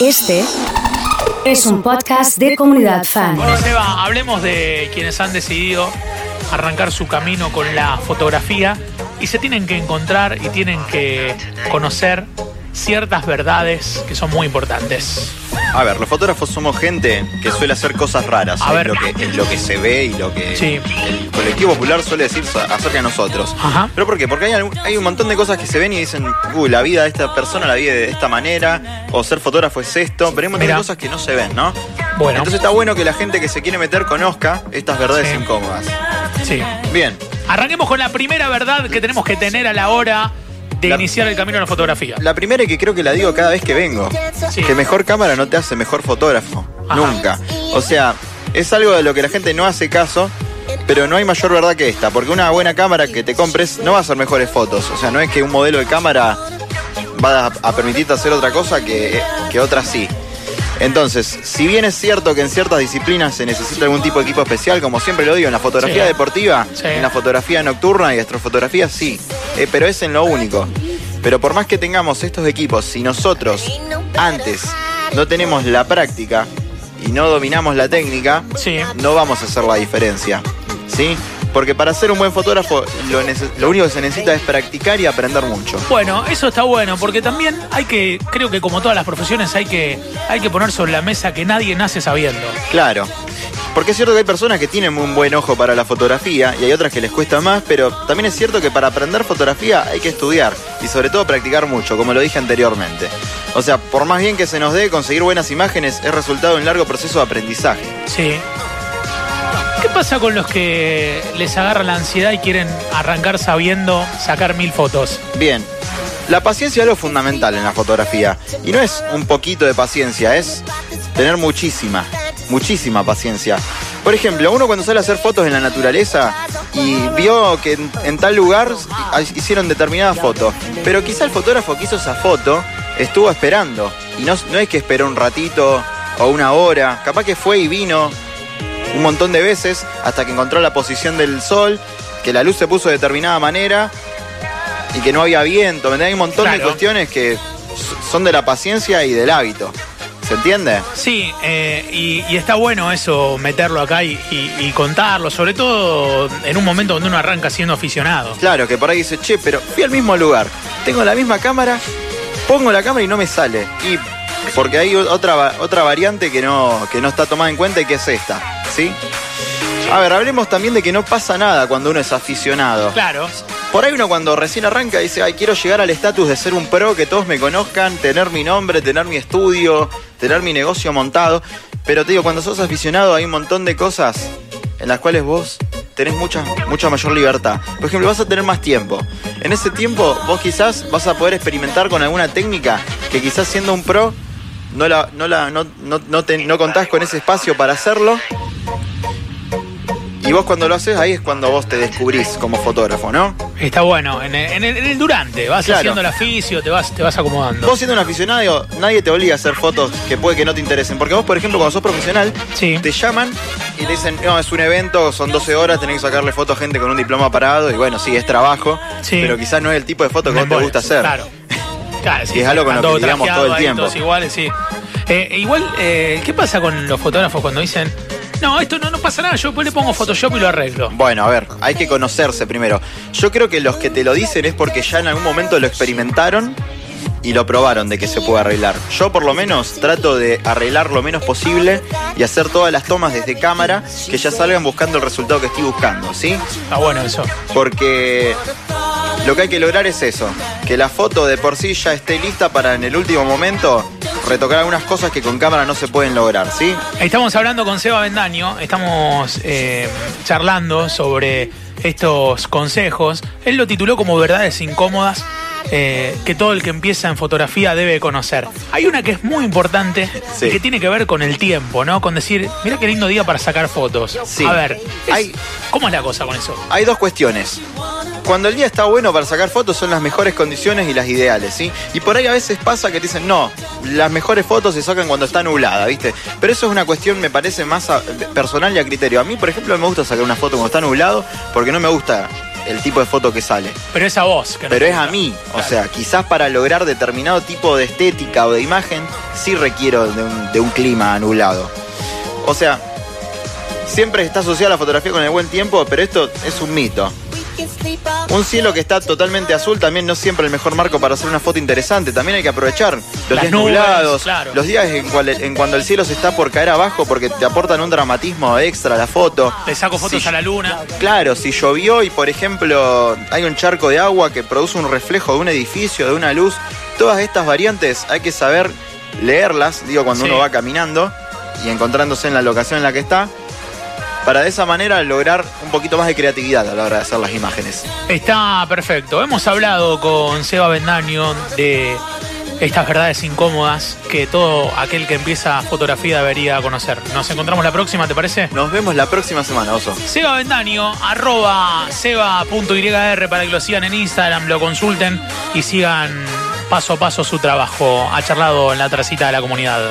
Este es un podcast de comunidad fan. Bueno, Seba, hablemos de quienes han decidido arrancar su camino con la fotografía y se tienen que encontrar y tienen que conocer ciertas verdades que son muy importantes. A ver, los fotógrafos somos gente que suele hacer cosas raras. A es, ver. Lo que, es lo que se ve y lo que Sí. el colectivo popular suele decir acerca de nosotros. Ajá. ¿Pero por qué? Porque hay, un montón de cosas que se ven y dicen, uy, la vida de esta persona la vive de esta manera, o ser fotógrafo es esto, pero hay un montón Mira. de cosas que no se ven, ¿no? Bueno, Entonces está bueno que la gente que se quiere meter conozca estas verdades Sí. incómodas. sí. Bien, Arranquemos con la primera verdad que tenemos que tener a la hora de La- iniciar el camino a la fotografía. la primera y que creo que la digo cada vez que vengo, Sí. que mejor cámara no te hace mejor fotógrafo. Ajá. Nunca. O sea, es algo de lo que la gente no hace caso, pero no hay mayor verdad que esta, porque una buena cámara que te compres no va a hacer mejores fotos. O sea, no es que un modelo de cámara va a, a permitirte hacer otra cosa que, que otra sí. Entonces, si bien es cierto que en ciertas disciplinas se necesita algún tipo de equipo especial, como siempre lo digo, en la fotografía Sí. deportiva, Sí. en la fotografía nocturna y astrofotografía sí, Eh, pero es en lo único. Pero por más que tengamos estos equipos, si nosotros antes no tenemos la práctica y no dominamos la técnica, Sí. no vamos a hacer la diferencia. ¿Sí? Porque para ser un buen fotógrafo, lo, lo único que se necesita es practicar y aprender mucho. Bueno, eso está bueno, porque también hay que, creo que como todas las profesiones, hay que, hay que poner sobre la mesa que nadie nace sabiendo. Claro. Porque es cierto que hay personas que tienen un buen ojo para la fotografía y hay otras que les cuesta más, pero también es cierto que para aprender fotografía hay que estudiar y sobre todo practicar mucho, como lo dije anteriormente. O sea, por más bien que se nos dé conseguir buenas imágenes, es resultado de un largo proceso de aprendizaje. Sí. ¿Qué pasa con los que les agarra la ansiedad y quieren arrancar sabiendo sacar mil fotos? Bien, la paciencia es lo fundamental en la fotografía. Y no es un poquito de paciencia, es tener muchísima, muchísima paciencia. Por ejemplo, uno cuando sale a hacer fotos en la naturaleza y vio que en, en tal lugar hicieron determinada foto, pero quizá el fotógrafo que hizo esa foto estuvo esperando. Y no, no es que esperó un ratito o una hora, capaz que fue y vino un montón de veces hasta que encontró la posición del sol, que la luz se puso de determinada manera y que no había viento. ¿me? Hay un montón de cuestiones que son de la paciencia y del hábito. ¿Se entiende? Sí, eh, y, y está bueno eso, meterlo acá y, y- y contarlo, sobre todo en un momento donde uno arranca siendo aficionado. Claro, que por ahí dice, che, pero fui al mismo lugar, tengo la misma cámara, pongo la cámara y no me sale. Y porque hay otra, otra variante que no, que no está tomada en cuenta y que es esta, ¿sí? A ver, hablemos también de que no pasa nada cuando uno es aficionado. Claro, Por ahí uno cuando recién arranca dice, ay, quiero llegar al estatus de ser un pro, que todos me conozcan, tener mi nombre, tener mi estudio, tener mi negocio montado. Pero te digo, cuando sos aficionado hay un montón de cosas en las cuales vos tenés mucha, mucha mayor libertad. Por ejemplo, vas a tener más tiempo. En ese tiempo vos quizás vas a poder experimentar con alguna técnica que quizás siendo un pro no, la, no, la, no, no, no, te- no contás con ese espacio para hacerlo. Y vos cuando lo haces, ahí es cuando vos te descubrís como fotógrafo, ¿no? Está bueno. En el, en el- en el durante, vas Claro. haciendo el aficio, te vas, te vas acomodando. Vos siendo un aficionado, nadie te obliga a hacer fotos que puede que no te interesen. Porque vos, por ejemplo, cuando sos profesional, Sí. te llaman y te dicen, no, es un evento, son 12 horas, tenés que sacarle fotos a gente con un diploma parado. Y bueno, sí, es trabajo, Sí. pero quizás no es el tipo de foto que vos te gusta hacer. Claro. Claro, sí, Y es algo con lo que trajeados todo el tiempo. Todos iguales, sí. Eh, igual, eh, ¿qué pasa con los fotógrafos cuando dicen, no, esto no, no pasa nada, yo después le pongo Photoshop y lo arreglo? Bueno, a ver, hay que conocerse primero. Yo creo que los que te lo dicen es porque ya en algún momento lo experimentaron y lo probaron de que se puede arreglar. Yo por lo menos trato de arreglar lo menos posible y hacer todas las tomas desde cámara que ya salgan buscando el resultado que estoy buscando, ¿sí? Está bueno eso. Porque lo que hay que lograr es eso, que la foto de por sí ya esté lista para en el último momento retocar algunas cosas que con cámara no se pueden lograr, ¿sí? Estamos hablando con Seba Bendaño, estamos eh, charlando sobre estos consejos. Él lo tituló como verdades incómodas eh, que todo el que empieza en fotografía debe conocer. Hay una que es muy importante Sí. y que tiene que ver con el tiempo, ¿no? Con decir, mira qué lindo día para sacar fotos. Sí. A ver, es- Hay- ¿cómo es la cosa con eso? Hay dos cuestiones. Cuando el día está bueno para sacar fotos son las mejores condiciones y las ideales, ¿sí? Y por ahí a veces pasa que te dicen, no, las mejores fotos se sacan cuando está nublada, ¿viste? Pero eso es una cuestión, me parece, más a- personal y a criterio. A mí, por ejemplo, me gusta sacar una foto cuando está nublado porque no me gusta el tipo de foto que sale. Pero es a vos. que no Pero es a mí, o sea, quizás para lograr determinado tipo de estética o de imagen, sí requiero de un, de un clima anulado. O sea, siempre está asociada la fotografía con el buen tiempo, pero esto es un mito. Un cielo que está totalmente azul también no es siempre el mejor marco para hacer una foto interesante. También hay que aprovechar los Las días nubes, nublados, claro. los días en, cual- en cuando el cielo se está por caer abajo porque te aportan un dramatismo extra a la foto. Te saco fotos a la luna. Claro, si llovió y por ejemplo hay un charco de agua que produce un reflejo de un edificio, de una luz, todas estas variantes hay que saber leerlas, digo, cuando Sí. uno va caminando y encontrándose en la locación en la que está, para de esa manera lograr un poquito más de creatividad a la hora de hacer las imágenes. Está perfecto. Hemos hablado con Seba Bendaño de estas verdades incómodas que todo aquel que empieza fotografía debería conocer. Nos encontramos la próxima, ¿te parece? Nos vemos la próxima semana, Oso. Seba Bendaño, arroba seba.yr para que lo sigan en Instagram, lo consulten y sigan paso a paso su trabajo. Ha charlado en la tracita de la comunidad.